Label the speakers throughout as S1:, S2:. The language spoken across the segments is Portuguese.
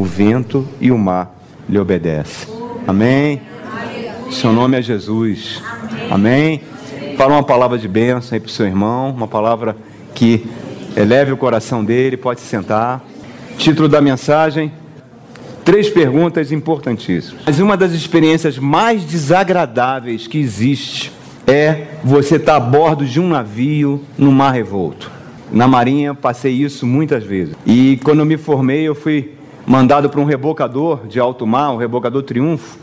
S1: o vento e o mar lhe obedecem. Amém? Seu nome é Jesus. Amém? Fala uma palavra de bênção aí para o seu irmão, uma palavra que eleve o coração dele, pode se sentar. Título da mensagem: Três perguntas importantíssimas. Mas uma das experiências mais desagradáveis que existe é você estar a bordo de um navio no mar revolto. Na Marinha passei isso muitas vezes. E quando me formei, eu fui mandado para um rebocador de alto mar, um rebocador Triunfo,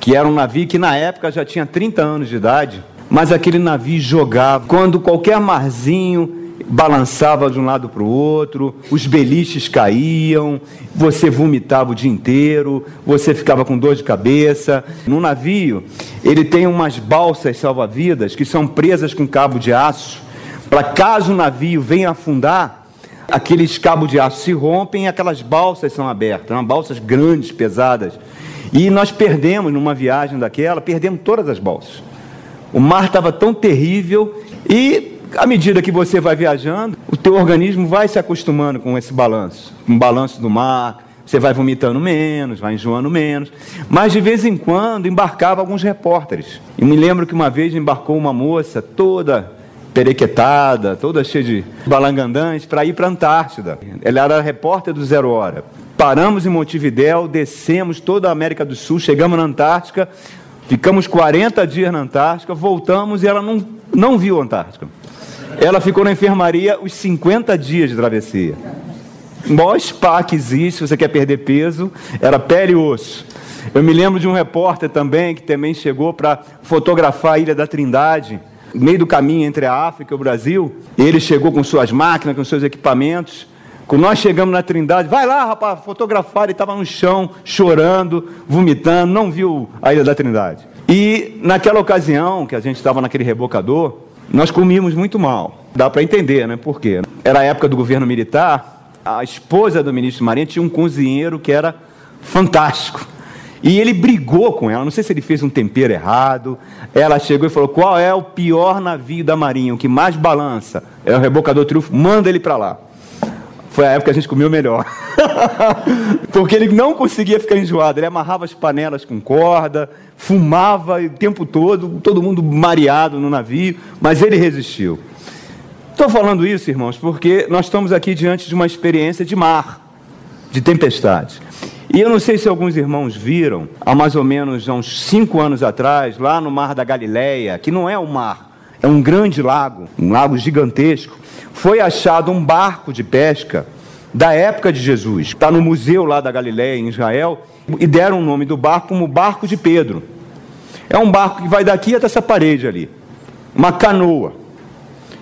S1: que era um navio que na época já tinha 30 anos de idade, mas aquele navio jogava. Quando qualquer marzinho balançava de um lado para o outro, os beliches caíam, você vomitava o dia inteiro, você ficava com dor de cabeça. No navio, ele tem umas balsas salva-vidas que são presas com cabo de aço, para caso o navio venha afundar, aqueles cabos de aço se rompem e aquelas balsas são abertas, balsas grandes, pesadas. E nós perdemos numa viagem daquela, perdemos todas as balsas. O mar estava tão terrível e à medida que você vai viajando, o teu organismo vai se acostumando com esse balanço, com o balanço do mar, você vai vomitando menos, vai enjoando menos. Mas de vez em quando embarcava alguns repórteres. E me lembro que uma vez embarcou uma moça toda perequetada, toda cheia de balangandãs, para ir para a Antártida. Ela era repórter do Zero Hora. Paramos em Montevidéu, descemos toda a América do Sul, chegamos na Antártica, ficamos 40 dias na Antártica, voltamos e ela não, não viu a Antártica. Ela ficou na enfermaria os 50 dias de travessia. O maior spa que existe, se você quer perder peso, era pele e osso. Eu me lembro de um repórter também que também chegou para fotografar a Ilha da Trindade meio do caminho entre a África e o Brasil. Ele chegou com suas máquinas, com seus equipamentos. Quando nós chegamos na Trindade, vai lá, rapaz, fotografar. Ele estava no chão, chorando, vomitando, não viu a Ilha da Trindade. E naquela ocasião que a gente estava naquele rebocador, nós comíamos muito mal. Dá para entender, né? Por quê? Era a época do governo militar. A esposa do ministro Marinho tinha um cozinheiro que era fantástico. E ele brigou com ela, não sei se ele fez um tempero errado. Ela chegou e falou: qual é o pior navio da Marinha, o que mais balança? É o rebocador triunfo, manda ele para lá. Foi a época que a gente comeu melhor. Porque ele não conseguia ficar enjoado. Ele amarrava as panelas com corda, fumava o tempo todo, todo mundo mareado no navio, mas ele resistiu. Estou falando isso, irmãos, porque nós estamos aqui diante de uma experiência de mar, de tempestade. E eu não sei se alguns irmãos viram, há mais ou menos uns cinco anos atrás, lá no Mar da Galileia, que não é um mar, é um grande lago, um lago gigantesco, foi achado um barco de pesca da época de Jesus. Está no museu lá da Galileia, em Israel, e deram o nome do barco como Barco de Pedro. É um barco que vai daqui até essa parede ali, uma canoa.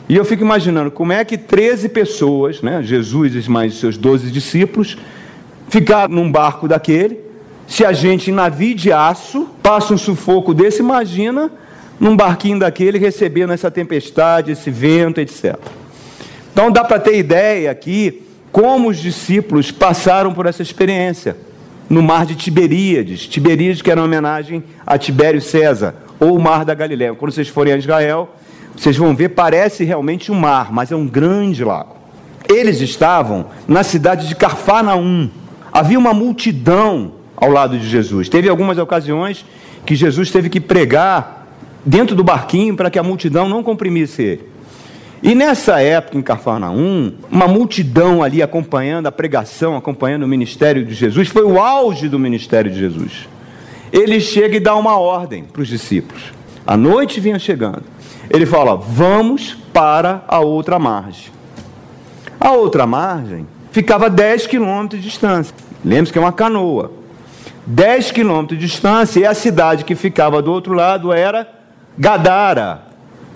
S1: E eu fico imaginando como é que 13 pessoas, né, Jesus e mais seus 12 discípulos, ficar num barco daquele. Se a gente em navio de aço passa um sufoco desse, imagina num barquinho daquele recebendo essa tempestade, esse vento, etc. Então dá para ter ideia aqui como os discípulos passaram por essa experiência no mar de Tiberíades. Tiberíades que era uma homenagem a Tibério César, ou o mar da Galiléia. Quando vocês forem a Israel, vocês vão ver, parece realmente um mar, mas é um grande lago. Eles estavam na cidade de Carfanaum, Havia uma multidão ao lado de Jesus. Teve algumas ocasiões que Jesus teve que pregar dentro do barquinho para que a multidão não comprimisse ele. E nessa época em Cafarnaum, uma multidão ali acompanhando a pregação, acompanhando o ministério de Jesus, foi o auge do ministério de Jesus. Ele chega e dá uma ordem para os discípulos. A noite vinha chegando. Ele fala: Vamos para a outra margem. A outra margem ficava 10 quilômetros de distância. Lembre-se que é uma canoa. 10 quilômetros de distância e a cidade que ficava do outro lado era Gadara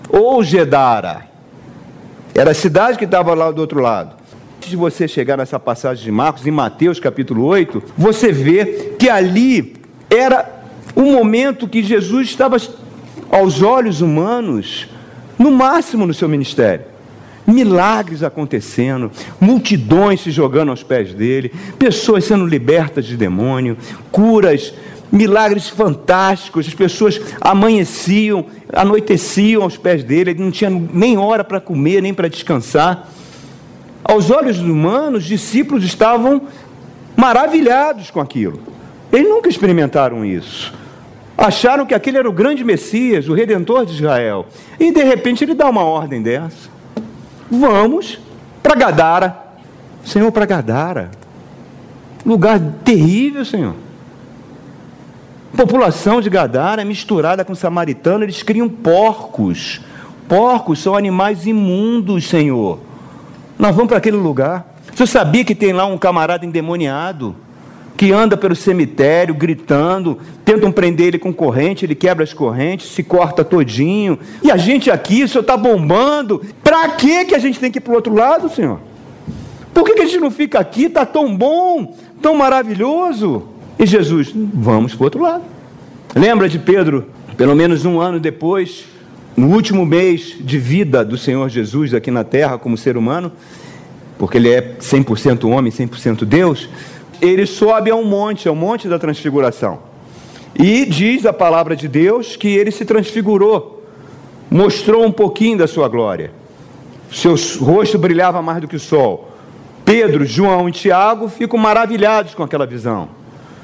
S1: ou Gedara. Era a cidade que estava lá do outro lado. Antes de você chegar nessa passagem de Marcos, em Mateus capítulo 8, você vê que ali era o momento que Jesus estava, aos olhos humanos, no máximo no seu ministério milagres acontecendo, multidões se jogando aos pés dele, pessoas sendo libertas de demônio, curas, milagres fantásticos, as pessoas amanheciam, anoiteciam aos pés dele, ele não tinha nem hora para comer, nem para descansar. Aos olhos humanos, os discípulos estavam maravilhados com aquilo. Eles nunca experimentaram isso. Acharam que aquele era o grande Messias, o redentor de Israel. E de repente ele dá uma ordem dessa. Vamos para Gadara. Senhor, para Gadara. Lugar terrível, Senhor. A população de Gadara é misturada com samaritano, eles criam porcos. Porcos são animais imundos, Senhor. Nós vamos para aquele lugar. Você sabia que tem lá um camarada endemoniado? Que anda pelo cemitério gritando, tentam prender ele com corrente, ele quebra as correntes, se corta todinho. E a gente aqui, o senhor está bombando. Para que a gente tem que ir para o outro lado, senhor? Por que, que a gente não fica aqui? Está tão bom, tão maravilhoso. E Jesus, vamos para o outro lado. Lembra de Pedro, pelo menos um ano depois, no último mês de vida do Senhor Jesus aqui na terra como ser humano, porque ele é 100% homem, 100% Deus ele sobe a um monte, ao monte da transfiguração. E diz a palavra de Deus que ele se transfigurou, mostrou um pouquinho da sua glória. Seu rosto brilhava mais do que o sol. Pedro, João e Tiago ficam maravilhados com aquela visão.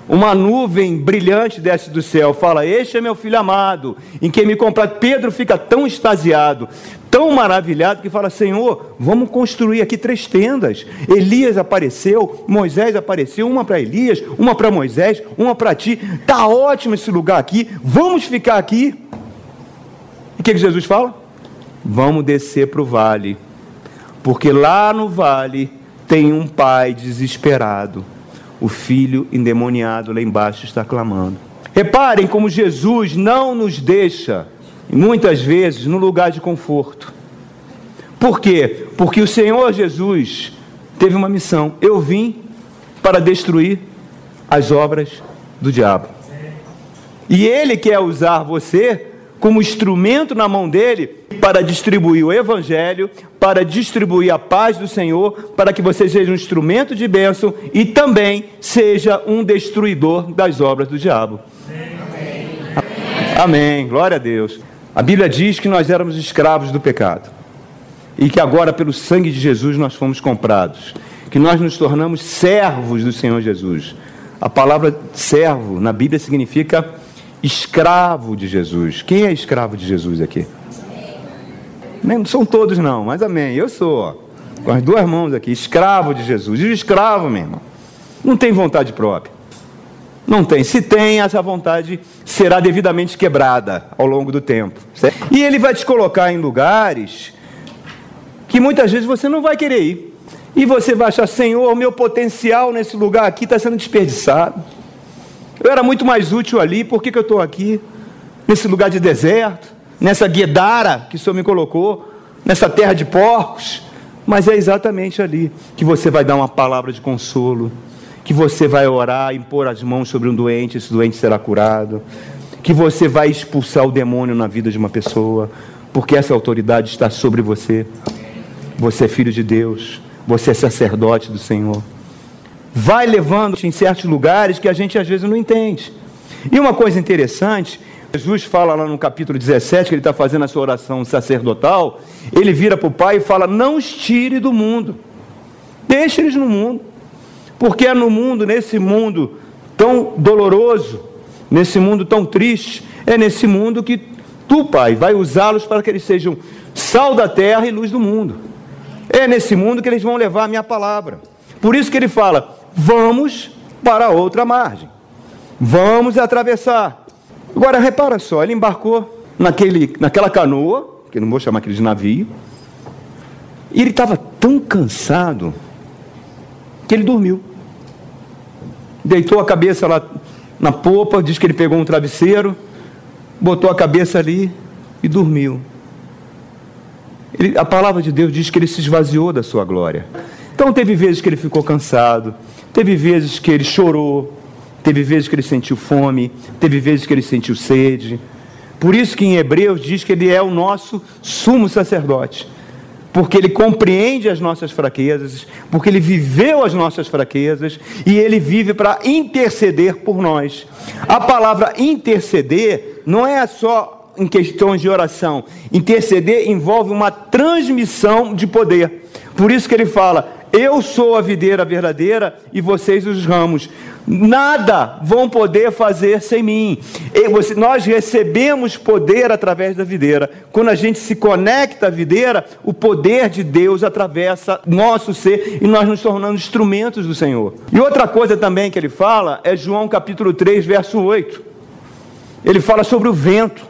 S1: Uma nuvem brilhante desce do céu, fala: Este é meu filho amado, em quem me comprar. Pedro fica tão extasiado, tão maravilhado que fala: Senhor, vamos construir aqui três tendas. Elias apareceu, Moisés apareceu, uma para Elias, uma para Moisés, uma para ti. Tá ótimo esse lugar aqui, vamos ficar aqui. E o que, que Jesus fala? Vamos descer para o vale, porque lá no vale tem um pai desesperado. O filho endemoniado lá embaixo está clamando. Reparem como Jesus não nos deixa muitas vezes no lugar de conforto. Por quê? Porque o Senhor Jesus teve uma missão. Eu vim para destruir as obras do diabo. E ele quer usar você como instrumento na mão dele para distribuir o evangelho, para distribuir a paz do Senhor, para que você seja um instrumento de bênção e também seja um destruidor das obras do diabo. Amém. Amém. Glória a Deus. A Bíblia diz que nós éramos escravos do pecado e que agora, pelo sangue de Jesus, nós fomos comprados, que nós nos tornamos servos do Senhor Jesus. A palavra servo na Bíblia significa escravo de Jesus. Quem é escravo de Jesus aqui? Não são todos, não, mas amém. Eu sou, ó, com as duas mãos aqui, escravo de Jesus. E o escravo, meu irmão, não tem vontade própria. Não tem. Se tem, essa vontade será devidamente quebrada ao longo do tempo. Certo? E ele vai te colocar em lugares que muitas vezes você não vai querer ir. E você vai achar, Senhor, meu potencial nesse lugar aqui está sendo desperdiçado. Eu era muito mais útil ali, por que, que eu estou aqui? Nesse lugar de deserto, nessa guedara que o Senhor me colocou, nessa terra de porcos. Mas é exatamente ali que você vai dar uma palavra de consolo que você vai orar, impor as mãos sobre um doente, esse doente será curado, que você vai expulsar o demônio na vida de uma pessoa, porque essa autoridade está sobre você. Você é filho de Deus, você é sacerdote do Senhor. Vai levando em certos lugares que a gente às vezes não entende. E uma coisa interessante, Jesus fala lá no capítulo 17, que ele está fazendo a sua oração sacerdotal, ele vira para o pai e fala: Não os tire do mundo, deixe eles no mundo. Porque é no mundo, nesse mundo tão doloroso, nesse mundo tão triste, é nesse mundo que tu, Pai, vai usá-los para que eles sejam sal da terra e luz do mundo. É nesse mundo que eles vão levar a minha palavra. Por isso que ele fala: vamos para outra margem. Vamos atravessar. Agora repara só, ele embarcou naquele, naquela canoa, que não vou chamar aquele de navio, e ele estava tão cansado que ele dormiu deitou a cabeça lá na popa, diz que ele pegou um travesseiro, botou a cabeça ali e dormiu. Ele, a palavra de Deus diz que ele se esvaziou da sua glória. Então teve vezes que ele ficou cansado, teve vezes que ele chorou, teve vezes que ele sentiu fome, teve vezes que ele sentiu sede. Por isso que em Hebreus diz que ele é o nosso sumo sacerdote porque ele compreende as nossas fraquezas, porque ele viveu as nossas fraquezas e ele vive para interceder por nós. A palavra interceder não é só em questões de oração. Interceder envolve uma transmissão de poder. Por isso que ele fala: Eu sou a videira verdadeira e vocês os ramos. Nada vão poder fazer sem mim. Você, nós recebemos poder através da videira. Quando a gente se conecta à videira, o poder de Deus atravessa nosso ser e nós nos tornamos instrumentos do Senhor. E outra coisa também que ele fala é João capítulo 3, verso 8. Ele fala sobre o vento.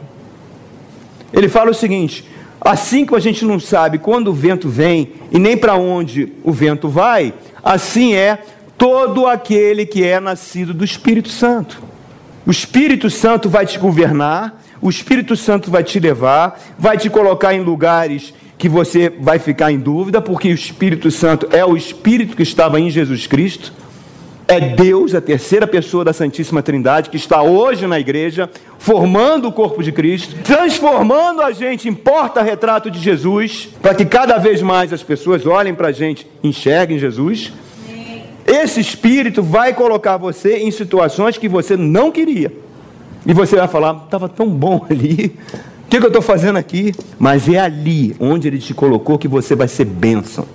S1: Ele fala o seguinte: Assim como a gente não sabe quando o vento vem e nem para onde o vento vai, assim é todo aquele que é nascido do Espírito Santo. O Espírito Santo vai te governar, o Espírito Santo vai te levar, vai te colocar em lugares que você vai ficar em dúvida, porque o Espírito Santo é o Espírito que estava em Jesus Cristo é Deus, a terceira pessoa da Santíssima Trindade, que está hoje na igreja, formando o corpo de Cristo, transformando a gente em porta-retrato de Jesus, para que cada vez mais as pessoas olhem para a gente, enxerguem Jesus. Esse Espírito vai colocar você em situações que você não queria. E você vai falar: estava tão bom ali, o que, que eu estou fazendo aqui? Mas é ali onde Ele te colocou que você vai ser bênção.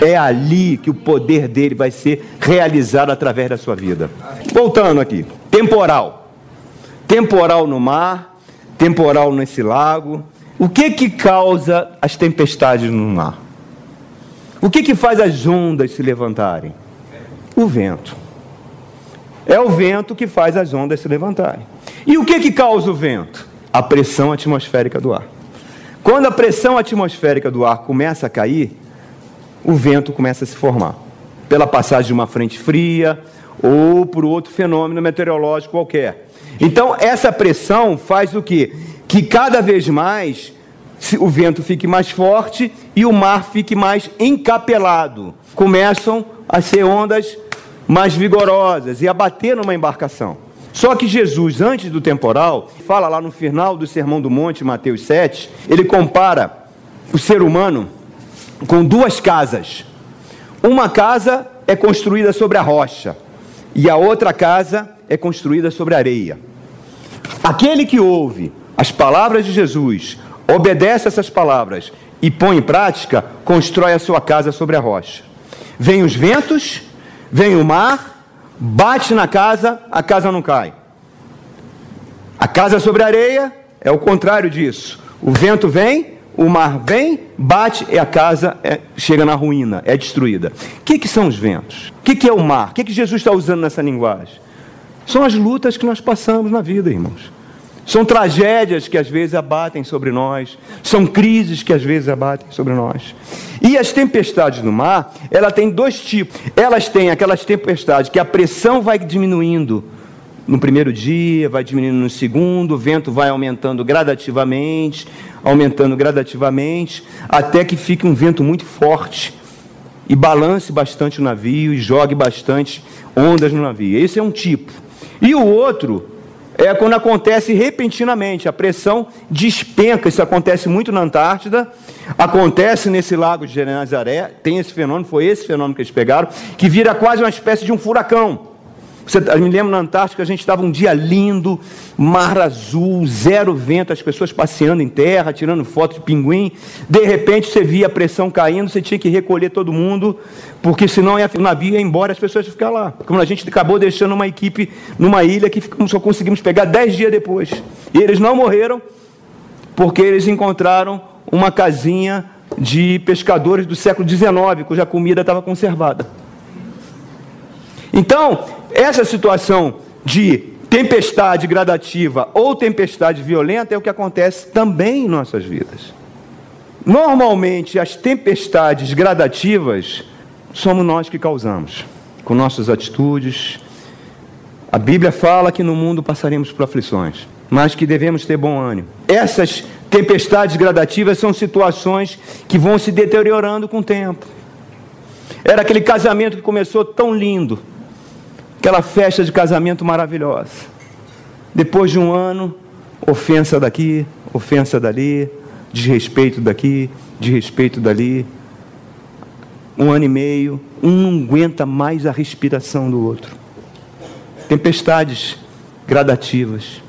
S1: É ali que o poder dele vai ser realizado através da sua vida. Voltando aqui, temporal. Temporal no mar, temporal nesse lago. O que que causa as tempestades no mar? O que que faz as ondas se levantarem? O vento. É o vento que faz as ondas se levantarem. E o que que causa o vento? A pressão atmosférica do ar. Quando a pressão atmosférica do ar começa a cair, o vento começa a se formar. Pela passagem de uma frente fria ou por outro fenômeno meteorológico qualquer. Então, essa pressão faz o quê? Que cada vez mais o vento fique mais forte e o mar fique mais encapelado. Começam a ser ondas mais vigorosas e a bater numa embarcação. Só que Jesus, antes do temporal, fala lá no final do Sermão do Monte, Mateus 7, ele compara o ser humano com duas casas. Uma casa é construída sobre a rocha e a outra casa é construída sobre a areia. Aquele que ouve as palavras de Jesus, obedece essas palavras e põe em prática, constrói a sua casa sobre a rocha. Vem os ventos, vem o mar, bate na casa, a casa não cai. A casa sobre a areia é o contrário disso. O vento vem, o mar vem, bate e a casa é, chega na ruína, é destruída. O que, que são os ventos? O que, que é o mar? O que, que Jesus está usando nessa linguagem? São as lutas que nós passamos na vida, irmãos. São tragédias que às vezes abatem sobre nós, são crises que às vezes abatem sobre nós. E as tempestades no mar, ela tem dois tipos. Elas têm aquelas tempestades que a pressão vai diminuindo no primeiro dia, vai diminuindo no segundo, o vento vai aumentando gradativamente, aumentando gradativamente, até que fique um vento muito forte e balance bastante o navio e jogue bastante ondas no navio. Esse é um tipo. E o outro é quando acontece repentinamente, a pressão despenca. Isso acontece muito na Antártida, acontece nesse lago de Genezaré, tem esse fenômeno, foi esse fenômeno que eles pegaram, que vira quase uma espécie de um furacão. Você, me lembro na Antártica, a gente estava um dia lindo, mar azul, zero vento, as pessoas passeando em terra, tirando foto de pinguim. De repente você via a pressão caindo, você tinha que recolher todo mundo, porque senão ia, o navio ia embora as pessoas ficar lá. Como a gente acabou deixando uma equipe numa ilha que só conseguimos pegar dez dias depois. E eles não morreram, porque eles encontraram uma casinha de pescadores do século XIX, cuja comida estava conservada. Então, essa situação de tempestade gradativa ou tempestade violenta é o que acontece também em nossas vidas. Normalmente, as tempestades gradativas somos nós que causamos, com nossas atitudes. A Bíblia fala que no mundo passaremos por aflições, mas que devemos ter bom ânimo. Essas tempestades gradativas são situações que vão se deteriorando com o tempo. Era aquele casamento que começou tão lindo, aquela festa de casamento maravilhosa. Depois de um ano, ofensa daqui, ofensa dali, desrespeito daqui, desrespeito dali. Um ano e meio, um não aguenta mais a respiração do outro. Tempestades gradativas.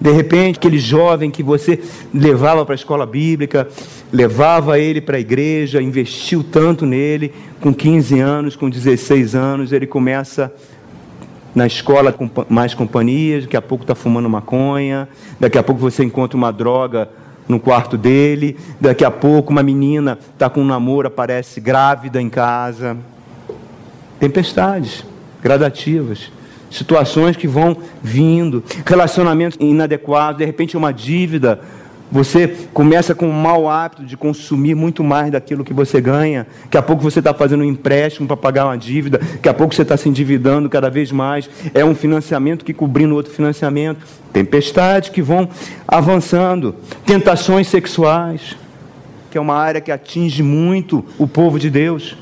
S1: De repente, aquele jovem que você levava para a escola bíblica, levava ele para a igreja, investiu tanto nele, com 15 anos, com 16 anos, ele começa na escola com mais companhias, daqui a pouco está fumando maconha, daqui a pouco você encontra uma droga no quarto dele, daqui a pouco uma menina está com um namoro, aparece grávida em casa. Tempestades gradativas, situações que vão vindo, relacionamentos inadequados, de repente uma dívida você começa com um mau hábito de consumir muito mais daquilo que você ganha. Daqui a pouco você está fazendo um empréstimo para pagar uma dívida. Daqui a pouco você está se endividando cada vez mais. É um financiamento que cobrindo outro financiamento. Tempestades que vão avançando. Tentações sexuais, que é uma área que atinge muito o povo de Deus.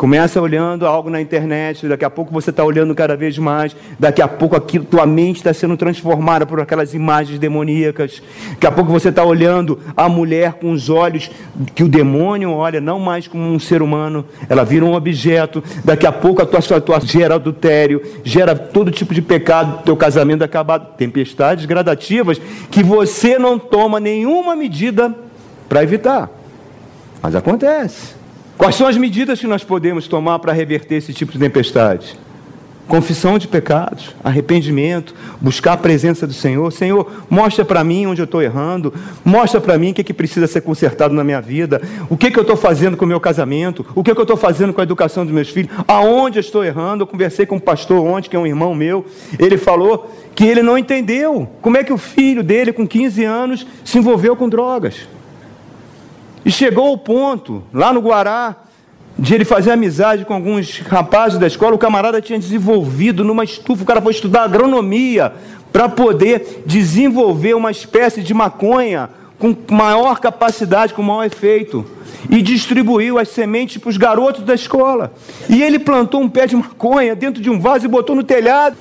S1: Começa olhando algo na internet, daqui a pouco você está olhando cada vez mais, daqui a pouco aquilo, tua mente está sendo transformada por aquelas imagens demoníacas. Daqui a pouco você está olhando a mulher com os olhos que o demônio olha, não mais como um ser humano, ela vira um objeto. Daqui a pouco a tua situação gera adultério, gera todo tipo de pecado, teu casamento acabado, tempestades gradativas que você não toma nenhuma medida para evitar. Mas acontece. Quais são as medidas que nós podemos tomar para reverter esse tipo de tempestade? Confissão de pecados, arrependimento, buscar a presença do Senhor. Senhor, mostra para mim onde eu estou errando, mostra para mim o que, é que precisa ser consertado na minha vida, o que, é que eu estou fazendo com o meu casamento, o que, é que eu estou fazendo com a educação dos meus filhos, aonde eu estou errando. Eu conversei com um pastor ontem, que é um irmão meu, ele falou que ele não entendeu como é que o filho dele, com 15 anos, se envolveu com drogas. E chegou ao ponto, lá no Guará, de ele fazer amizade com alguns rapazes da escola, o camarada tinha desenvolvido numa estufa, o cara foi estudar agronomia para poder desenvolver uma espécie de maconha com maior capacidade, com maior efeito. E distribuiu as sementes para os garotos da escola. E ele plantou um pé de maconha dentro de um vaso e botou no telhado.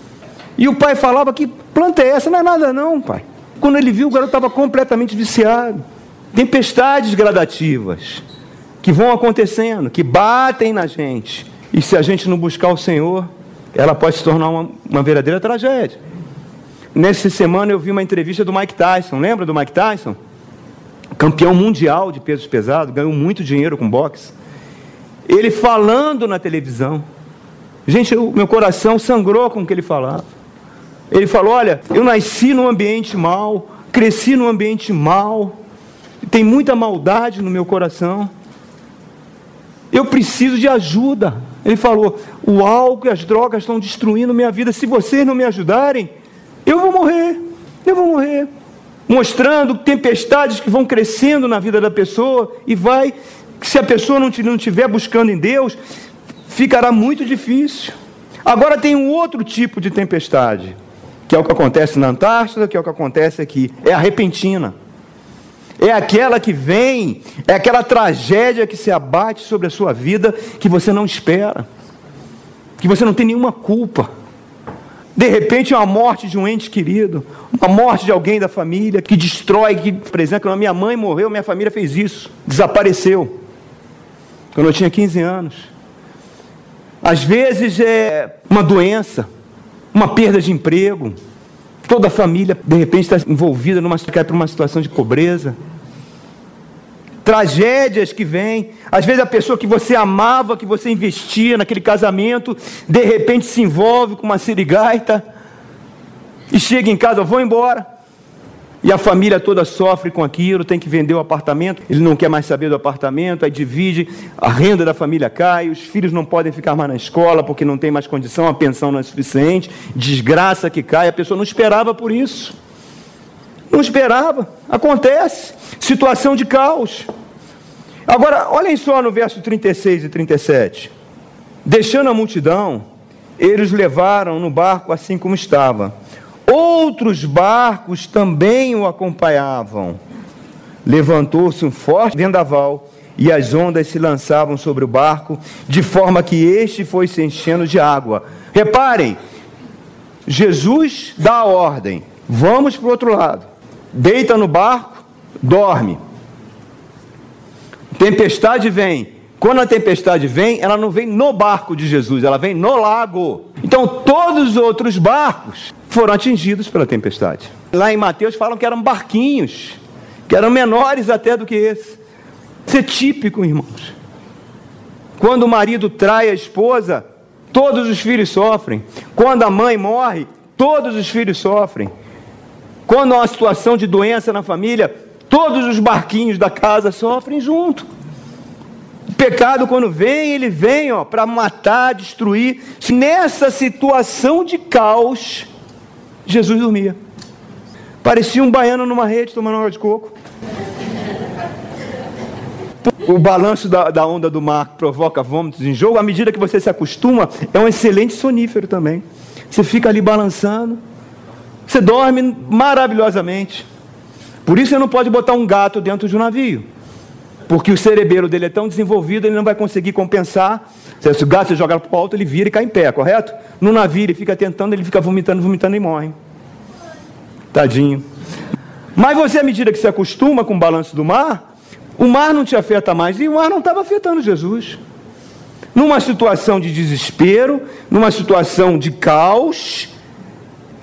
S1: E o pai falava: Que planta é essa? Não é nada, não, pai. Quando ele viu, o garoto estava completamente viciado tempestades gradativas que vão acontecendo, que batem na gente. E se a gente não buscar o Senhor, ela pode se tornar uma, uma verdadeira tragédia. Nessa semana eu vi uma entrevista do Mike Tyson, lembra do Mike Tyson? Campeão mundial de pesos pesados, ganhou muito dinheiro com boxe. Ele falando na televisão. Gente, meu coração sangrou com o que ele falava. Ele falou: Olha, eu nasci num ambiente mal, cresci num ambiente mal, tem muita maldade no meu coração. Eu preciso de ajuda. Ele falou: o álcool e as drogas estão destruindo minha vida. Se vocês não me ajudarem, eu vou morrer. Eu vou morrer. Mostrando tempestades que vão crescendo na vida da pessoa e vai, se a pessoa não estiver buscando em Deus, ficará muito difícil. Agora tem um outro tipo de tempestade, que é o que acontece na Antártida, que é o que acontece aqui. É a repentina é aquela que vem, é aquela tragédia que se abate sobre a sua vida que você não espera, que você não tem nenhuma culpa. De repente, uma morte de um ente querido, uma morte de alguém da família que destrói, que, por exemplo, minha mãe morreu, minha família fez isso, desapareceu. Quando eu tinha 15 anos. Às vezes é uma doença, uma perda de emprego, Toda a família, de repente, está envolvida numa, cai para uma situação de pobreza. Tragédias que vêm. Às vezes a pessoa que você amava, que você investia naquele casamento, de repente se envolve com uma sirigaita e chega em casa, vou embora. E a família toda sofre com aquilo, tem que vender o apartamento, ele não quer mais saber do apartamento, aí divide, a renda da família cai, os filhos não podem ficar mais na escola porque não tem mais condição, a pensão não é suficiente, desgraça que cai, a pessoa não esperava por isso. Não esperava, acontece, situação de caos. Agora, olhem só no verso 36 e 37. Deixando a multidão, eles levaram no barco assim como estava Outros barcos também o acompanhavam. Levantou-se um forte vendaval e as ondas se lançavam sobre o barco, de forma que este foi se enchendo de água. Reparem, Jesus dá a ordem: vamos para o outro lado. Deita no barco, dorme. Tempestade vem. Quando a tempestade vem, ela não vem no barco de Jesus, ela vem no lago. Então todos os outros barcos foram atingidos pela tempestade. Lá em Mateus falam que eram barquinhos, que eram menores até do que esse. Isso é típico, irmãos. Quando o marido trai a esposa, todos os filhos sofrem. Quando a mãe morre, todos os filhos sofrem. Quando há uma situação de doença na família, todos os barquinhos da casa sofrem junto. O pecado, quando vem, ele vem para matar, destruir. Nessa situação de caos, Jesus dormia. Parecia um baiano numa rede tomando água de coco. O balanço da, da onda do mar provoca vômitos em jogo. À medida que você se acostuma, é um excelente sonífero também. Você fica ali balançando. Você dorme maravilhosamente. Por isso você não pode botar um gato dentro de um navio. Porque o cerebelo dele é tão desenvolvido, ele não vai conseguir compensar. Se o gato você joga para o alto, ele vira e cai em pé, correto? No navio ele fica tentando, ele fica vomitando, vomitando e morre. Tadinho. Mas você, à medida que se acostuma com o balanço do mar, o mar não te afeta mais. E o mar não estava afetando Jesus. Numa situação de desespero, numa situação de caos,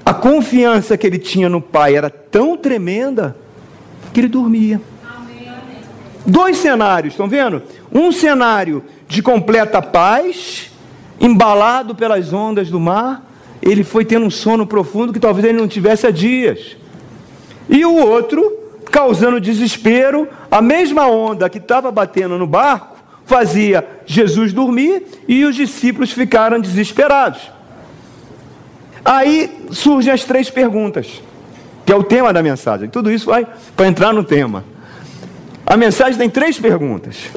S1: a confiança que ele tinha no Pai era tão tremenda que ele dormia. Dois cenários, estão vendo? Um cenário de completa paz, embalado pelas ondas do mar, ele foi tendo um sono profundo que talvez ele não tivesse há dias. E o outro, causando desespero, a mesma onda que estava batendo no barco fazia Jesus dormir e os discípulos ficaram desesperados. Aí surgem as três perguntas, que é o tema da mensagem. Tudo isso vai para entrar no tema. A mensagem tem três perguntas.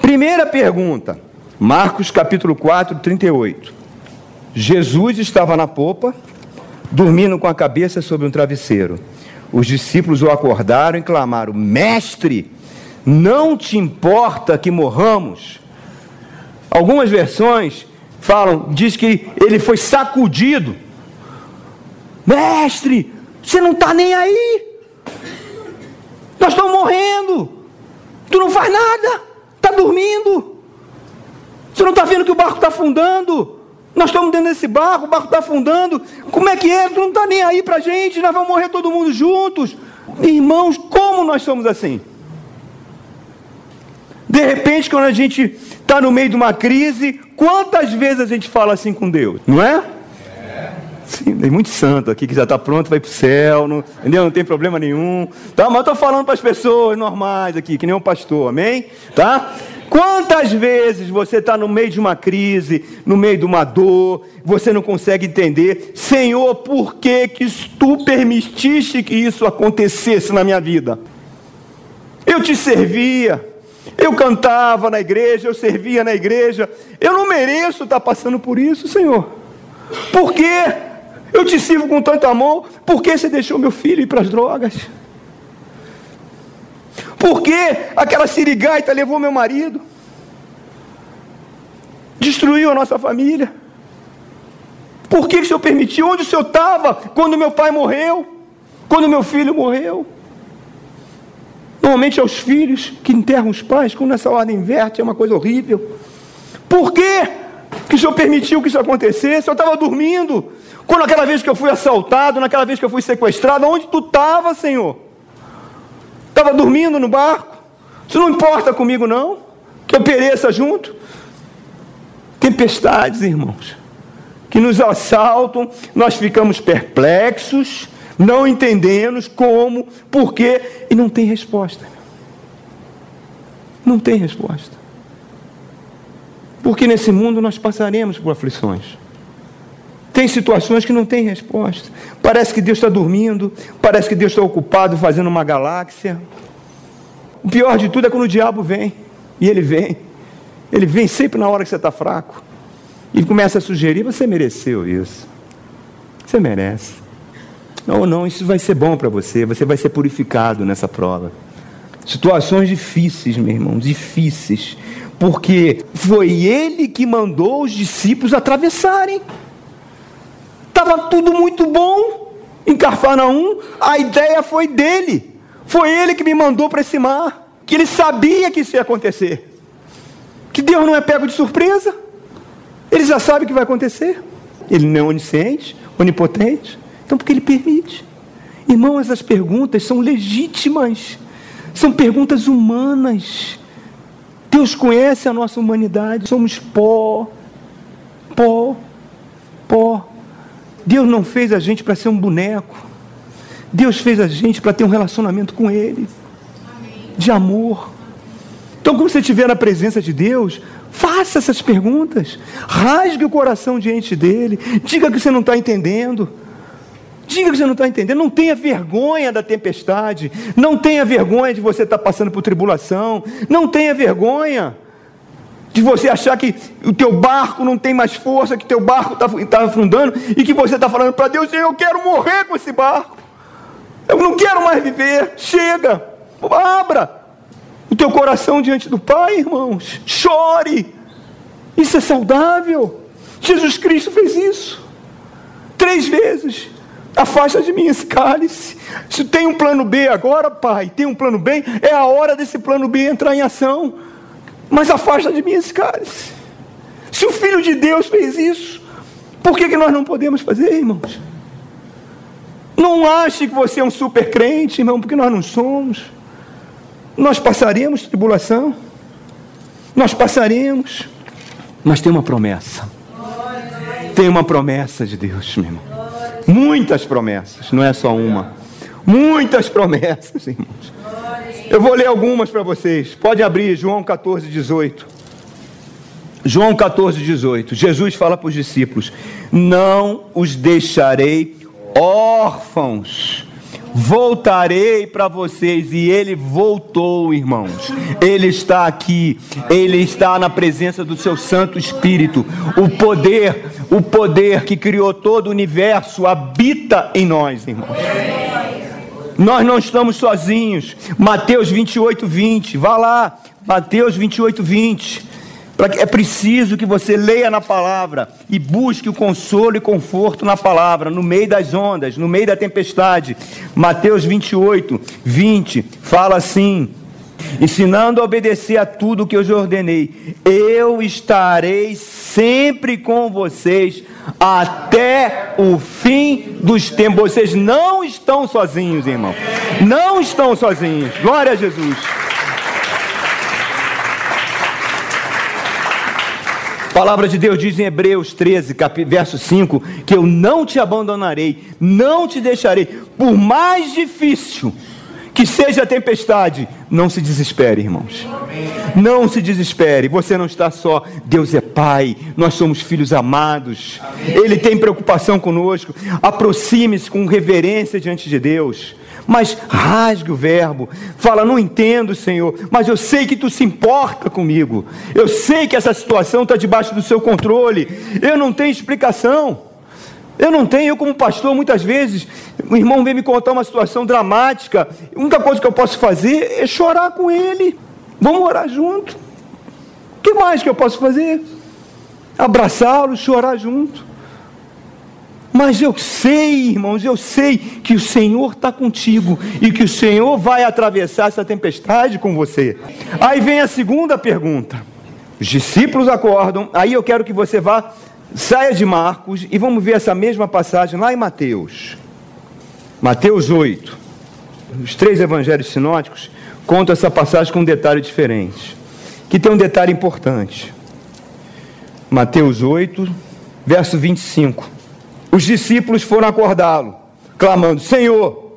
S1: Primeira pergunta, Marcos capítulo 4, 38. Jesus estava na popa, dormindo com a cabeça sobre um travesseiro. Os discípulos o acordaram e clamaram: Mestre, não te importa que morramos? Algumas versões falam, diz que ele foi sacudido. Mestre, você não está nem aí. Nós estamos morrendo. Tu não faz nada. Está dormindo. Você não está vendo que o barco está afundando? Nós estamos dentro desse barco, o barco está afundando. Como é que é? Tu não está nem aí para a gente. Nós vamos morrer todo mundo juntos. Irmãos, como nós somos assim? De repente, quando a gente está no meio de uma crise, quantas vezes a gente fala assim com Deus? Não é? Sim, tem muito santo aqui que já está pronto, vai para o céu, não, entendeu? Não tem problema nenhum. Tá? Mas eu estou falando para as pessoas normais aqui, que nem um pastor, amém? Tá? Quantas vezes você está no meio de uma crise, no meio de uma dor, você não consegue entender, Senhor, por que, que tu permitiste que isso acontecesse na minha vida? Eu te servia, eu cantava na igreja, eu servia na igreja, eu não mereço estar passando por isso, Senhor. Por quê? Eu te sirvo com tanto amor, por que você deixou meu filho ir para as drogas? Por que aquela sirigaita levou meu marido? Destruiu a nossa família? Por que, o Senhor permitiu? Onde o Senhor estava quando meu pai morreu? Quando meu filho morreu? Normalmente é os filhos que enterram os pais, quando essa ordem inverte, é uma coisa horrível. Por que, que o Senhor permitiu que isso acontecesse? Eu estava dormindo, quando aquela vez que eu fui assaltado, naquela vez que eu fui sequestrado, onde tu estava, Senhor? Estava dormindo no barco? Isso não importa comigo, não? Que eu pereça junto? Tempestades, irmãos, que nos assaltam, nós ficamos perplexos, não entendemos como, porquê, e não tem resposta. Não tem resposta. Porque nesse mundo nós passaremos por aflições. Tem situações que não tem resposta. Parece que Deus está dormindo, parece que Deus está ocupado fazendo uma galáxia. O pior de tudo é quando o diabo vem, e ele vem. Ele vem sempre na hora que você está fraco. E começa a sugerir: você mereceu isso. Você merece. Não, não, isso vai ser bom para você. Você vai ser purificado nessa prova. Situações difíceis, meu irmão, difíceis. Porque foi ele que mandou os discípulos atravessarem. Estava tudo muito bom em Carfanaum. A ideia foi dele. Foi ele que me mandou para esse mar. Que ele sabia que isso ia acontecer. Que Deus não é pego de surpresa. Ele já sabe o que vai acontecer. Ele não é onisciente, onipotente. Então, porque ele permite. Irmão, essas perguntas são legítimas. São perguntas humanas. Deus conhece a nossa humanidade, somos pó, pó, pó. Deus não fez a gente para ser um boneco. Deus fez a gente para ter um relacionamento com Ele, de amor. Então, quando você estiver na presença de Deus, faça essas perguntas, rasgue o coração diante dele, diga que você não está entendendo. Diga que você não está entendendo. Não tenha vergonha da tempestade. Não tenha vergonha de você estar tá passando por tribulação. Não tenha vergonha de você achar que o teu barco não tem mais força, que teu barco está tá afundando e que você está falando para Deus: eu quero morrer com esse barco. Eu não quero mais viver. Chega. Abra o teu coração diante do Pai, irmãos. Chore. Isso é saudável. Jesus Cristo fez isso. Três vezes. Afasta de mim esse cálice. Se tem um plano B agora, Pai, tem um plano B, é a hora desse plano B entrar em ação. Mas afasta de mim esse cálice. Se o Filho de Deus fez isso, por que, que nós não podemos fazer, irmãos? Não ache que você é um super crente, irmão, porque nós não somos. Nós passaremos tribulação. Nós passaremos. Mas tem uma promessa. Tem uma promessa de Deus, meu irmão. Muitas promessas, não é só uma. Muitas promessas, irmãos. Eu vou ler algumas para vocês. Pode abrir João 14, 18. João 14, 18. Jesus fala para os discípulos: Não os deixarei órfãos voltarei para vocês. E ele voltou, irmãos. Ele está aqui, ele está na presença do seu Santo Espírito. O poder, o poder que criou todo o universo habita em nós, irmãos. Nós não estamos sozinhos. Mateus 28, 20. Vá lá, Mateus 28, 20. É preciso que você leia na palavra e busque o consolo e conforto na palavra, no meio das ondas, no meio da tempestade. Mateus 28, 20 fala assim: ensinando a obedecer a tudo que eu lhe ordenei, eu estarei sempre com vocês até o fim dos tempos. Vocês não estão sozinhos, irmão. Não estão sozinhos. Glória a Jesus. palavra de Deus diz em Hebreus 13, verso 5, que eu não te abandonarei, não te deixarei, por mais difícil que seja tempestade, não se desespere, irmãos. Não se desespere, você não está só. Deus é Pai, nós somos filhos amados. Ele tem preocupação conosco. Aproxime-se com reverência diante de Deus mas rasgue o verbo. Fala, não entendo, Senhor, mas eu sei que tu se importa comigo. Eu sei que essa situação está debaixo do seu controle. Eu não tenho explicação. Eu não tenho, eu como pastor, muitas vezes, o irmão vem me contar uma situação dramática. A única coisa que eu posso fazer é chorar com ele. Vamos orar junto. O que mais que eu posso fazer? Abraçá-lo, chorar junto. Mas eu sei, irmãos, eu sei que o Senhor está contigo e que o Senhor vai atravessar essa tempestade com você. Aí vem a segunda pergunta. Os discípulos acordam, aí eu quero que você vá, saia de Marcos e vamos ver essa mesma passagem lá em Mateus. Mateus 8. Os três evangelhos sinóticos contam essa passagem com um detalhe diferente, que tem um detalhe importante. Mateus 8, verso 25 os discípulos foram acordá-lo, clamando: Senhor,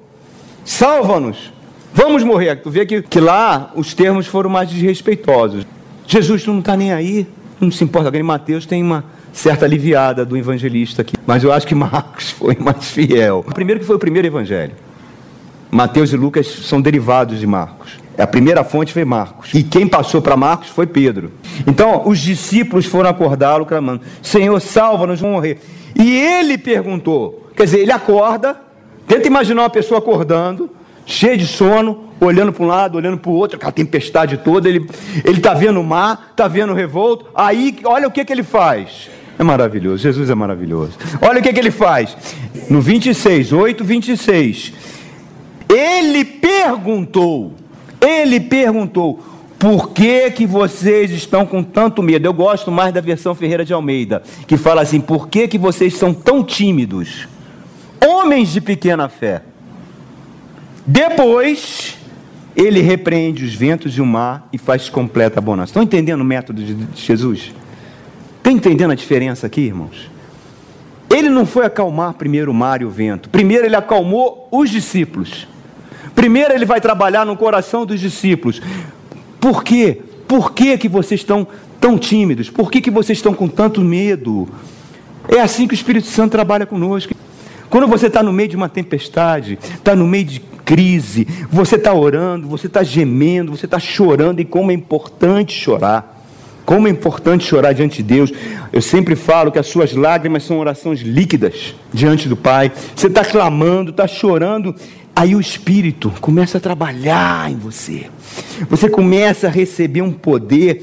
S1: salva-nos, vamos morrer. Tu vê que, que lá os termos foram mais desrespeitosos. Jesus, não está nem aí, não se importa. Alguém, Mateus tem uma certa aliviada do evangelista aqui, mas eu acho que Marcos foi mais fiel. Primeiro que foi o primeiro evangelho. Mateus e Lucas são derivados de Marcos. A primeira fonte foi Marcos. E quem passou para Marcos foi Pedro. Então, os discípulos foram acordá-lo, clamando: Senhor, salva-nos, vamos morrer. E ele perguntou, quer dizer, ele acorda, tenta imaginar uma pessoa acordando, cheia de sono, olhando para um lado, olhando para o outro, aquela tempestade toda, ele está vendo o mar, está vendo o revolto, aí olha o que, que ele faz. É maravilhoso, Jesus é maravilhoso. Olha o que, que ele faz. No 26, 8, 26. Ele perguntou, ele perguntou, por que, que vocês estão com tanto medo? Eu gosto mais da versão Ferreira de Almeida, que fala assim: por que, que vocês são tão tímidos? Homens de pequena fé. Depois, Ele repreende os ventos e o mar e faz completa bonança. Estão entendendo o método de Jesus? Estão entendendo a diferença aqui, irmãos? Ele não foi acalmar primeiro o mar e o vento. Primeiro ele acalmou os discípulos. Primeiro ele vai trabalhar no coração dos discípulos. Por quê? Por que, que vocês estão tão tímidos? Por que, que vocês estão com tanto medo? É assim que o Espírito Santo trabalha conosco. Quando você está no meio de uma tempestade, está no meio de crise, você está orando, você está gemendo, você está chorando, e como é importante chorar. Como é importante chorar diante de Deus. Eu sempre falo que as suas lágrimas são orações líquidas diante do Pai. Você está clamando, está chorando, aí o Espírito começa a trabalhar em você. Você começa a receber um poder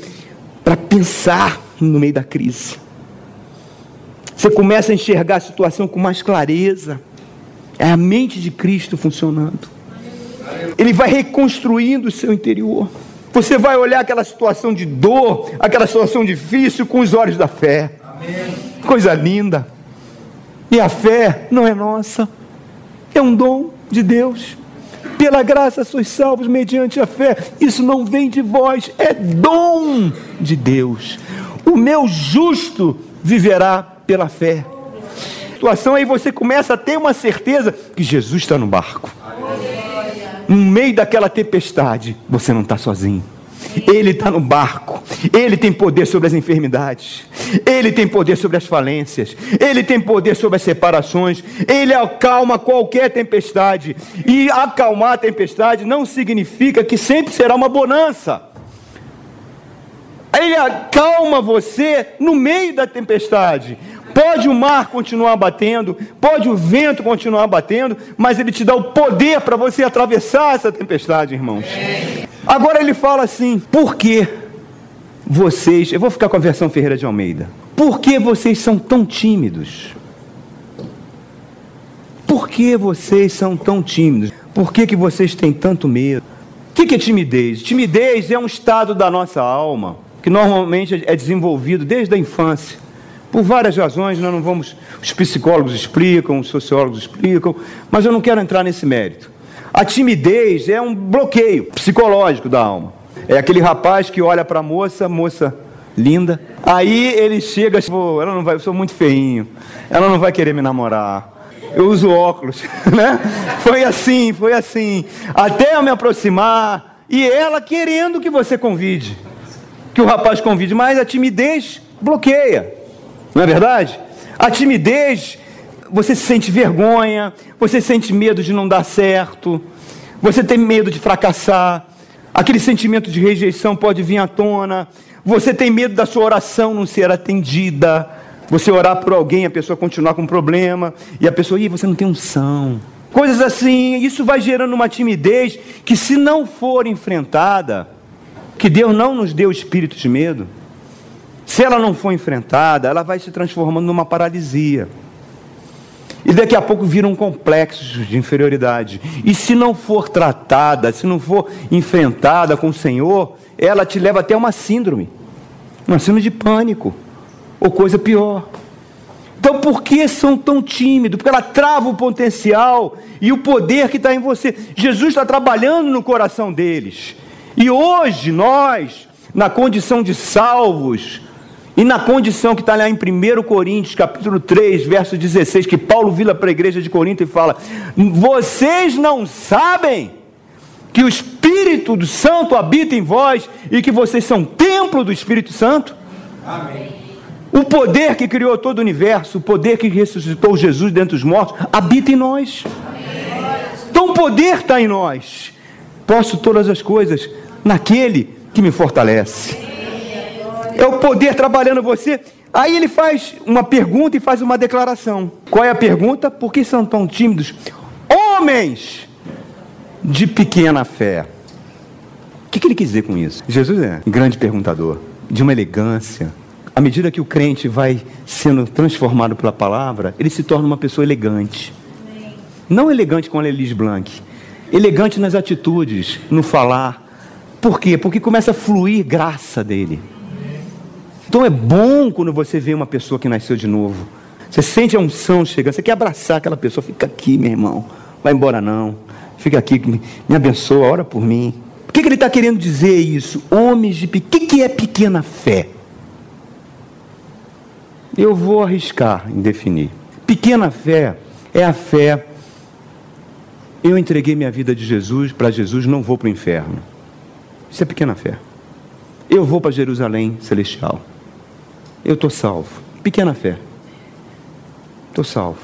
S1: para pensar no meio da crise. Você começa a enxergar a situação com mais clareza. É a mente de Cristo funcionando. Ele vai reconstruindo o seu interior. Você vai olhar aquela situação de dor, aquela situação difícil com os olhos da fé. Amém. Coisa linda. E a fé não é nossa, é um dom de Deus. Pela graça sois salvos mediante a fé. Isso não vem de vós, é dom de Deus. O meu justo viverá pela fé. Situação aí você começa a ter uma certeza que Jesus está no barco. No meio daquela tempestade, você não está sozinho. Ele está no barco, Ele tem poder sobre as enfermidades, Ele tem poder sobre as falências, Ele tem poder sobre as separações, Ele acalma qualquer tempestade. E acalmar a tempestade não significa que sempre será uma bonança. Ele acalma você no meio da tempestade. Pode o mar continuar batendo, pode o vento continuar batendo, mas ele te dá o poder para você atravessar essa tempestade, irmãos. Agora ele fala assim: por que vocês, eu vou ficar com a versão Ferreira de Almeida, por que vocês são tão tímidos? Por que vocês são tão tímidos? Por que, que vocês têm tanto medo? O que, que é timidez? Timidez é um estado da nossa alma que normalmente é desenvolvido desde a infância. Por várias razões, nós não vamos. Os psicólogos explicam, os sociólogos explicam, mas eu não quero entrar nesse mérito. A timidez é um bloqueio psicológico da alma. É aquele rapaz que olha para a moça, moça linda, aí ele chega, tipo, ela não vai, eu sou muito feinho, ela não vai querer me namorar. Eu uso óculos, né? Foi assim, foi assim, até eu me aproximar e ela querendo que você convide, que o rapaz convide, mas a timidez bloqueia. Não é verdade? A timidez, você sente vergonha, você sente medo de não dar certo, você tem medo de fracassar, aquele sentimento de rejeição pode vir à tona, você tem medo da sua oração não ser atendida, você orar por alguém, a pessoa continuar com um problema, e a pessoa, Ih, você não tem unção. Coisas assim, isso vai gerando uma timidez que, se não for enfrentada, que Deus não nos deu espírito de medo, se ela não for enfrentada, ela vai se transformando numa paralisia. E daqui a pouco vira um complexo de inferioridade. E se não for tratada, se não for enfrentada com o Senhor, ela te leva até uma síndrome. Uma síndrome de pânico. Ou coisa pior. Então, por que são tão tímidos? Porque ela trava o potencial e o poder que está em você. Jesus está trabalhando no coração deles. E hoje, nós, na condição de salvos, e na condição que está lá em 1 Coríntios, capítulo 3, verso 16, que Paulo vira para a igreja de Corinto e fala: Vocês não sabem que o Espírito do Santo habita em vós e que vocês são templo do Espírito Santo? Amém. O poder que criou todo o universo, o poder que ressuscitou Jesus dentre os mortos, habita em nós. Amém. Então o poder está em nós. Posso todas as coisas naquele que me fortalece é o poder trabalhando você. Aí ele faz uma pergunta e faz uma declaração. Qual é a pergunta? Por que são tão tímidos? Homens de pequena fé. O que, que ele quis dizer com isso? Jesus é um grande perguntador, de uma elegância. À medida que o crente vai sendo transformado pela palavra, ele se torna uma pessoa elegante. Não elegante com a Elis Blanc, elegante nas atitudes, no falar. Por quê? Porque começa a fluir graça dele. Então é bom quando você vê uma pessoa que nasceu de novo. Você sente a unção chegando, você quer abraçar aquela pessoa, fica aqui, meu irmão. Vai embora não. Fica aqui, me abençoa, ora por mim. Por que, que ele está querendo dizer isso? Homens de. O que, que é pequena fé? Eu vou arriscar em definir. Pequena fé é a fé. Eu entreguei minha vida de Jesus para Jesus, não vou para o inferno. Isso é pequena fé. Eu vou para Jerusalém celestial. Eu estou salvo. Pequena fé. Estou salvo.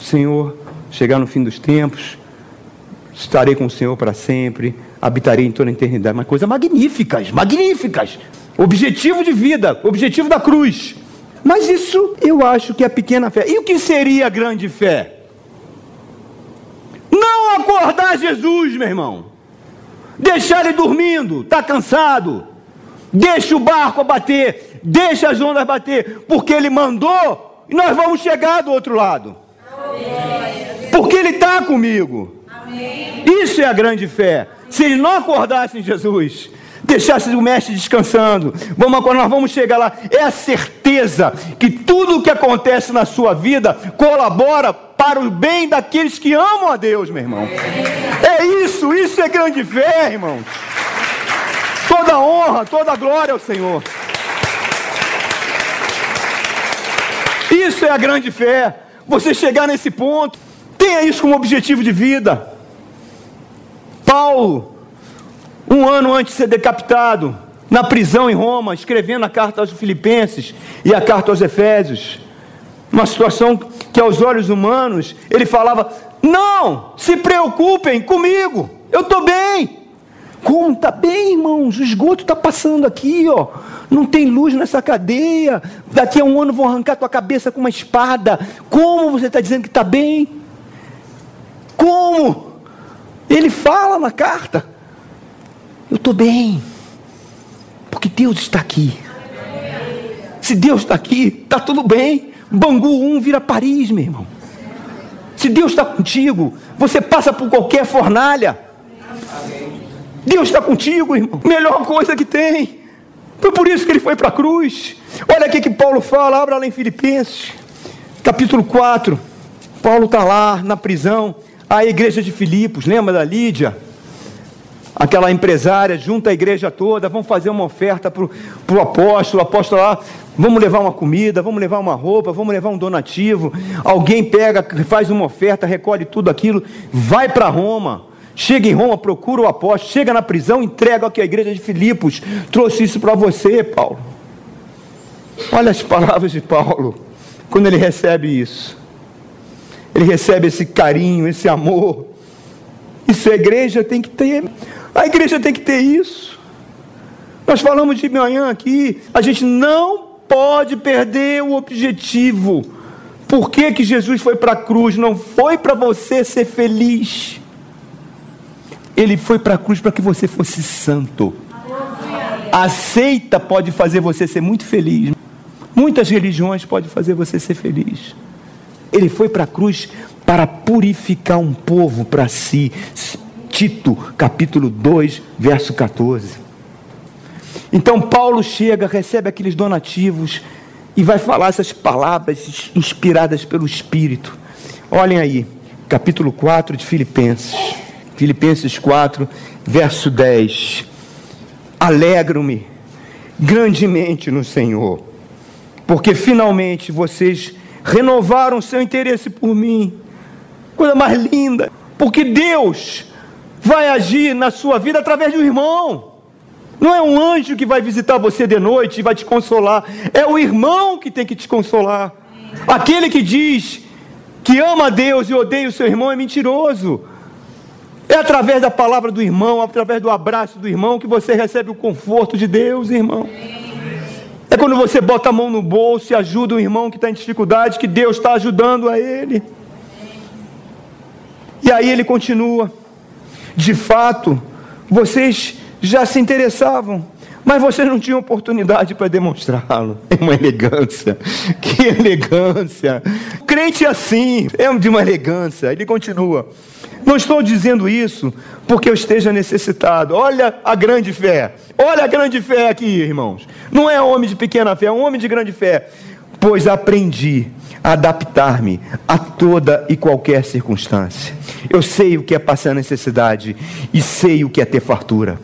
S1: Senhor, chegar no fim dos tempos, estarei com o Senhor para sempre, habitarei em toda a eternidade. Uma coisa magníficas, magníficas. Objetivo de vida, objetivo da cruz. Mas isso eu acho que é pequena fé. E o que seria grande fé? Não acordar Jesus, meu irmão. Deixar ele dormindo, está cansado. Deixa o barco bater, deixa as ondas bater, porque ele mandou e nós vamos chegar do outro lado. Porque ele está comigo. Isso é a grande fé. Se ele não acordasse em Jesus, deixasse o mestre descansando. Vamos, quando nós vamos chegar lá, é a certeza que tudo o que acontece na sua vida colabora para o bem daqueles que amam a Deus, meu irmão. É isso, isso é grande fé, irmãos. Toda honra, toda glória ao Senhor. Isso é a grande fé. Você chegar nesse ponto, tenha isso como objetivo de vida. Paulo um ano antes de ser decapitado, na prisão em Roma, escrevendo a carta aos Filipenses e a carta aos Efésios. Uma situação que, aos olhos humanos, ele falava: Não, se preocupem comigo, eu estou bem. Como? Está bem, irmãos, o esgoto está passando aqui, ó. Não tem luz nessa cadeia. Daqui a um ano vão arrancar tua cabeça com uma espada. Como você está dizendo que está bem? Como? Ele fala na carta. Eu estou bem, porque Deus está aqui. Se Deus está aqui, está tudo bem. Bangu 1 vira Paris, meu irmão. Se Deus está contigo, você passa por qualquer fornalha. Deus está contigo, irmão. Melhor coisa que tem. Foi por isso que ele foi para a cruz. Olha aqui que Paulo fala, abra lá em Filipenses, capítulo 4. Paulo está lá na prisão, a igreja de Filipos, lembra da Lídia? aquela empresária, junta a igreja toda, vamos fazer uma oferta para o apóstolo, o apóstolo lá, vamos levar uma comida, vamos levar uma roupa, vamos levar um donativo. Alguém pega, faz uma oferta, recolhe tudo aquilo, vai para Roma. Chega em Roma, procura o apóstolo, chega na prisão, entrega aqui a igreja de Filipos. Trouxe isso para você, Paulo. Olha as palavras de Paulo, quando ele recebe isso. Ele recebe esse carinho, esse amor. Isso a igreja tem que ter. A igreja tem que ter isso. Nós falamos de manhã aqui, a gente não pode perder o objetivo. Por que, que Jesus foi para a cruz? Não foi para você ser feliz. Ele foi para a cruz para que você fosse santo. A seita pode fazer você ser muito feliz. Muitas religiões podem fazer você ser feliz. Ele foi para a cruz para purificar um povo para si, Tito, capítulo 2, verso 14. Então Paulo chega, recebe aqueles donativos e vai falar essas palavras inspiradas pelo Espírito. Olhem aí, capítulo 4 de Filipenses. Filipenses 4, verso 10. Alegro-me grandemente no Senhor, porque finalmente vocês renovaram seu interesse por mim. Coisa mais linda, porque Deus vai agir na sua vida através de um irmão. Não é um anjo que vai visitar você de noite e vai te consolar. É o irmão que tem que te consolar. Aquele que diz que ama a Deus e odeia o seu irmão é mentiroso. É através da palavra do irmão, através do abraço do irmão, que você recebe o conforto de Deus, irmão. É quando você bota a mão no bolso e ajuda o irmão que está em dificuldade, que Deus está ajudando a ele. E aí ele continua de fato, vocês já se interessavam, mas vocês não tinham oportunidade para demonstrá-lo. É uma elegância, que elegância. Crente assim, é de uma elegância. Ele continua. Não estou dizendo isso porque eu esteja necessitado. Olha a grande fé. Olha a grande fé aqui, irmãos. Não é homem de pequena fé, é um homem de grande fé. Pois aprendi adaptar-me a toda e qualquer circunstância. Eu sei o que é passar necessidade e sei o que é ter fartura.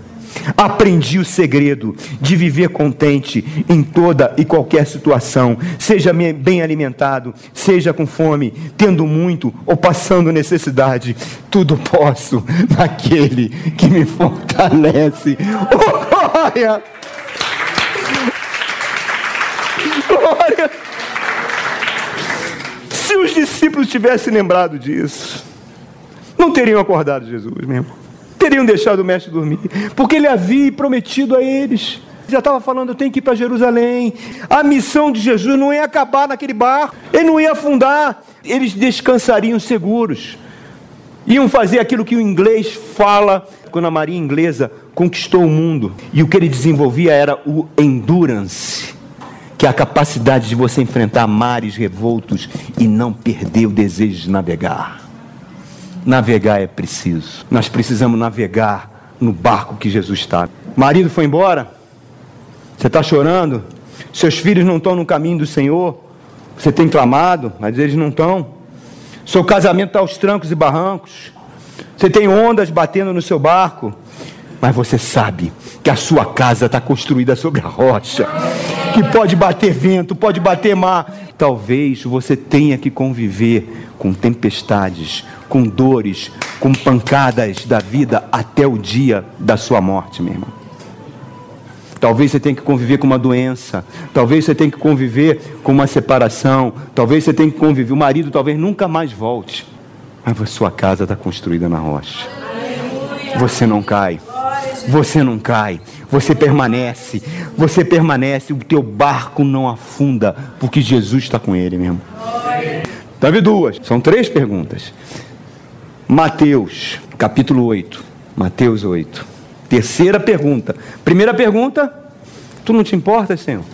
S1: Aprendi o segredo de viver contente em toda e qualquer situação, seja bem alimentado, seja com fome, tendo muito ou passando necessidade. Tudo posso naquele que me fortalece. Oh, glória! Glória! Se os discípulos tivessem lembrado disso, não teriam acordado Jesus, meu irmão teriam deixado o mestre dormir, porque ele havia prometido a eles. Já estava falando, eu tenho que ir para Jerusalém. A missão de Jesus não ia acabar naquele barco, ele não ia afundar, eles descansariam seguros. Iam fazer aquilo que o inglês fala quando a marinha inglesa conquistou o mundo. E o que ele desenvolvia era o endurance, que é a capacidade de você enfrentar mares revoltos e não perder o desejo de navegar. Navegar é preciso. Nós precisamos navegar no barco que Jesus está. Marido foi embora? Você está chorando? Seus filhos não estão no caminho do Senhor? Você tem clamado, mas eles não estão. Seu casamento está aos trancos e barrancos. Você tem ondas batendo no seu barco, mas você sabe que a sua casa está construída sobre a rocha, que pode bater vento, pode bater mar. Talvez você tenha que conviver com tempestades, com dores, com pancadas da vida até o dia da sua morte, meu irmão. Talvez você tenha que conviver com uma doença, talvez você tenha que conviver com uma separação, talvez você tenha que conviver, o marido talvez nunca mais volte, mas a sua casa está construída na rocha. Você não cai, você não cai, você permanece, você permanece, o teu barco não afunda, porque Jesus está com ele mesmo. Teve duas, são três perguntas. Mateus, capítulo 8. Mateus 8. Terceira pergunta. Primeira pergunta: Tu não te importas, Senhor?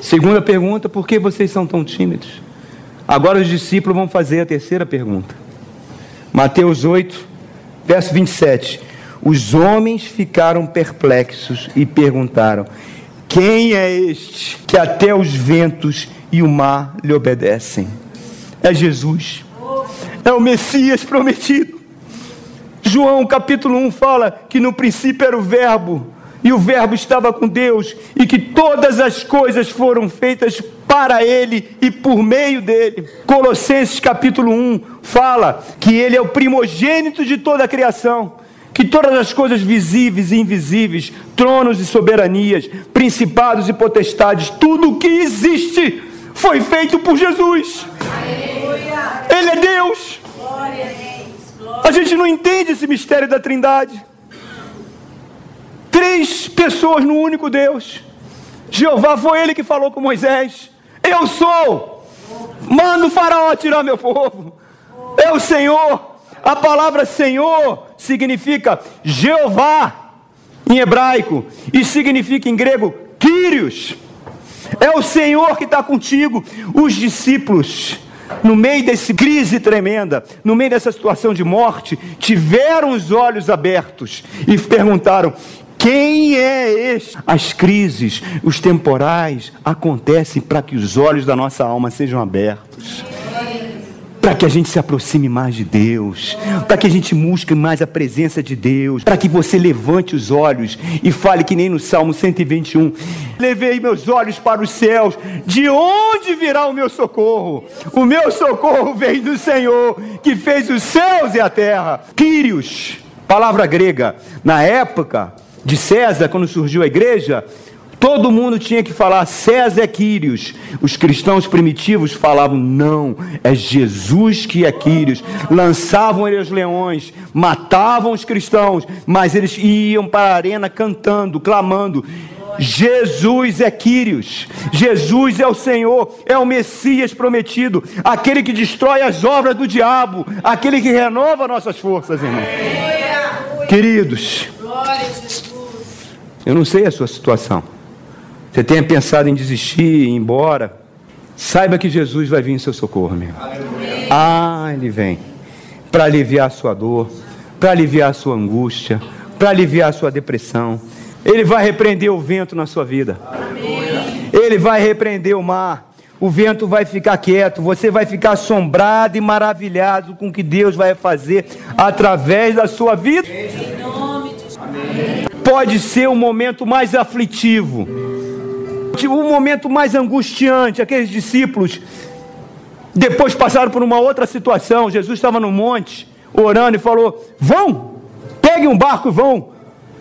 S1: Segunda pergunta: Por que vocês são tão tímidos? Agora os discípulos vão fazer a terceira pergunta. Mateus 8, verso 27. Os homens ficaram perplexos e perguntaram: Quem é este que até os ventos e o mar lhe obedecem? É Jesus é o Messias prometido. João capítulo 1 fala que no princípio era o Verbo, e o Verbo estava com Deus, e que todas as coisas foram feitas para Ele e por meio dele. Colossenses capítulo 1 fala que Ele é o primogênito de toda a criação, que todas as coisas visíveis e invisíveis, tronos e soberanias, principados e potestades, tudo o que existe foi feito por Jesus. Ele é Deus. A gente não entende esse mistério da Trindade. Três pessoas no único Deus. Jeová foi ele que falou com Moisés: Eu sou. Manda o faraó tirar meu povo. É o Senhor. A palavra Senhor significa Jeová em hebraico e significa em grego Quírios. É o Senhor que está contigo. Os discípulos, no meio dessa crise tremenda, no meio dessa situação de morte, tiveram os olhos abertos e perguntaram: quem é este? As crises, os temporais acontecem para que os olhos da nossa alma sejam abertos para que a gente se aproxime mais de Deus, para que a gente busque mais a presença de Deus, para que você levante os olhos e fale que nem no Salmo 121: Levei meus olhos para os céus, de onde virá o meu socorro? O meu socorro vem do Senhor, que fez os céus e a terra. Quírios, palavra grega, na época de César, quando surgiu a igreja, Todo mundo tinha que falar César é Quírios. Os cristãos primitivos falavam não, é Jesus que é Quírios. Lançavam ele aos leões, matavam os cristãos, mas eles iam para a arena cantando, clamando. Jesus é Quírios, Jesus é o Senhor, é o Messias prometido, aquele que destrói as obras do diabo, aquele que renova nossas forças, irmão. Queridos, eu não sei a sua situação você tenha pensado em desistir, ir embora, saiba que Jesus vai vir em seu socorro, meu. Ah, ele vem para aliviar a sua dor, para aliviar a sua angústia, para aliviar a sua depressão. Ele vai repreender o vento na sua vida. Ele vai repreender o mar. O vento vai ficar quieto, você vai ficar assombrado e maravilhado com o que Deus vai fazer através da sua vida. pode ser o momento mais aflitivo, o momento mais angustiante. Aqueles discípulos depois passaram por uma outra situação. Jesus estava no monte orando e falou: Vão, peguem um barco e vão,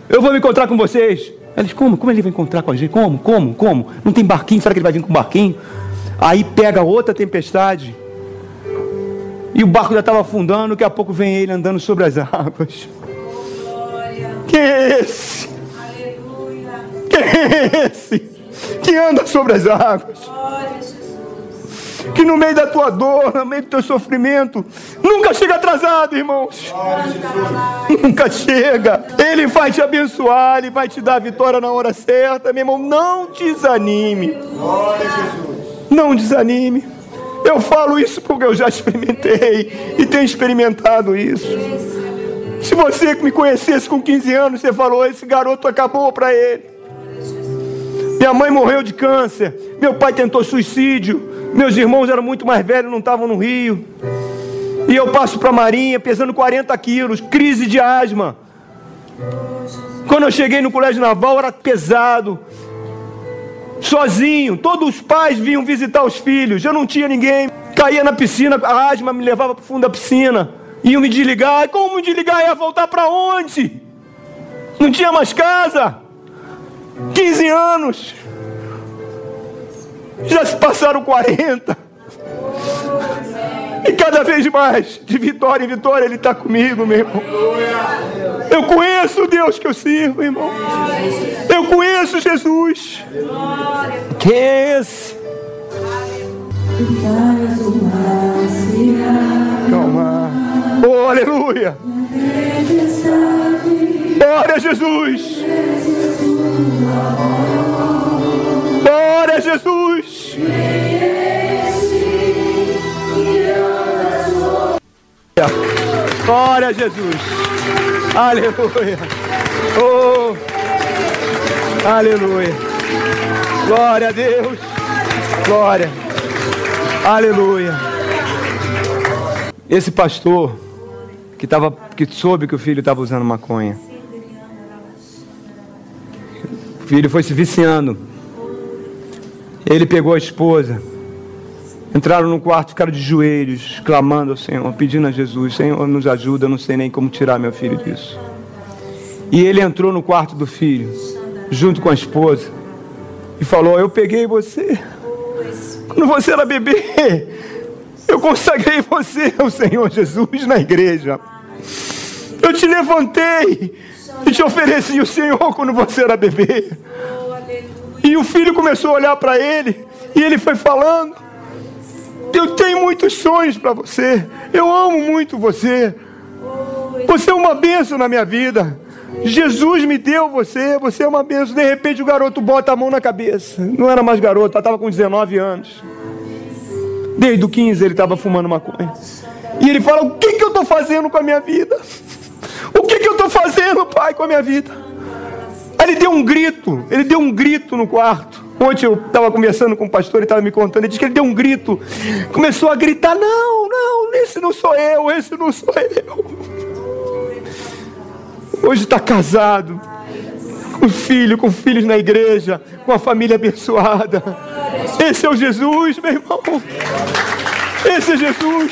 S1: eu vou me encontrar com vocês. Eles, como? Como ele vai encontrar com a gente? Como? Como? Como? Não tem barquinho? Será que ele vai vir com barquinho? Aí pega outra tempestade. E o barco já estava afundando, daqui a pouco vem ele andando sobre as águas. Quem é esse? Aleluia. Quem é esse? Que anda sobre as águas. Que no meio da tua dor, no meio do teu sofrimento, nunca chega atrasado, irmãos. Nunca chega. Ele vai te abençoar, ele vai te dar a vitória na hora certa, meu irmão. Não desanime. Não desanime. Eu falo isso porque eu já experimentei e tenho experimentado isso. Se você me conhecesse com 15 anos, você falou: esse garoto acabou para ele. Minha mãe morreu de câncer. Meu pai tentou suicídio. Meus irmãos eram muito mais velhos, não estavam no Rio. E eu passo para a Marinha pesando 40 quilos, crise de asma. Quando eu cheguei no colégio naval, era pesado. Sozinho, todos os pais vinham visitar os filhos. Eu não tinha ninguém. Caía na piscina, a asma me levava para o fundo da piscina. Iam me desligar. Como me desligar? Ia voltar para onde? Não tinha mais casa. 15 anos. Já se passaram 40. E cada vez mais, de vitória em vitória, Ele está comigo, meu irmão. Eu conheço o Deus que eu sirvo, irmão. Eu conheço Jesus. Que é esse? Calma. Oh, aleluia. Glória a Jesus. Glória a Jesus. Glória a Jesus. Aleluia. Oh. Aleluia. Glória a Deus. Glória. Aleluia. Esse pastor que, tava, que soube que o filho estava usando maconha. Filho foi se viciando. Ele pegou a esposa. Entraram no quarto, ficaram de joelhos, clamando ao Senhor, pedindo a Jesus: Senhor, nos ajuda, não sei nem como tirar meu filho disso. E ele entrou no quarto do filho, junto com a esposa, e falou: Eu peguei você. Quando você era bebê, eu consagrei você ao Senhor Jesus na igreja. Te levantei e te ofereci o Senhor quando você era bebê. E o filho começou a olhar para ele, e ele foi falando: Eu tenho muitos sonhos para você, eu amo muito você. Você é uma bênção na minha vida. Jesus me deu você, você é uma bênção. De repente o garoto bota a mão na cabeça. Não era mais garoto, estava com 19 anos. Desde o 15 ele estava fumando maconha. E ele fala: O que, que eu estou fazendo com a minha vida? O que, que eu estou fazendo, pai, com a minha vida? Aí ele deu um grito, ele deu um grito no quarto. Ontem eu estava conversando com o pastor, ele estava me contando, ele disse que ele deu um grito, começou a gritar: Não, não, esse não sou eu, esse não sou eu. Hoje está casado, com filho, com filhos na igreja, com a família abençoada. Esse é o Jesus, meu irmão. Esse é Jesus.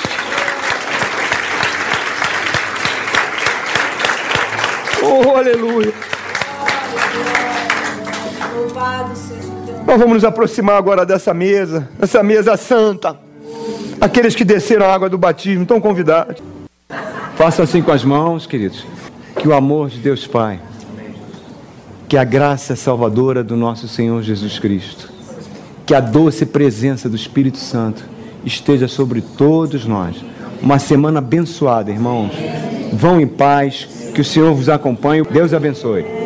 S1: Oh, aleluia. Nós vamos nos aproximar agora dessa mesa, essa mesa santa. Aqueles que desceram a água do batismo estão convidados. Faça assim com as mãos, queridos. Que o amor de Deus Pai, que a graça salvadora do nosso Senhor Jesus Cristo, que a doce presença do Espírito Santo esteja sobre todos nós. Uma semana abençoada, irmãos. Vão em paz, que o Senhor vos acompanhe. Deus abençoe.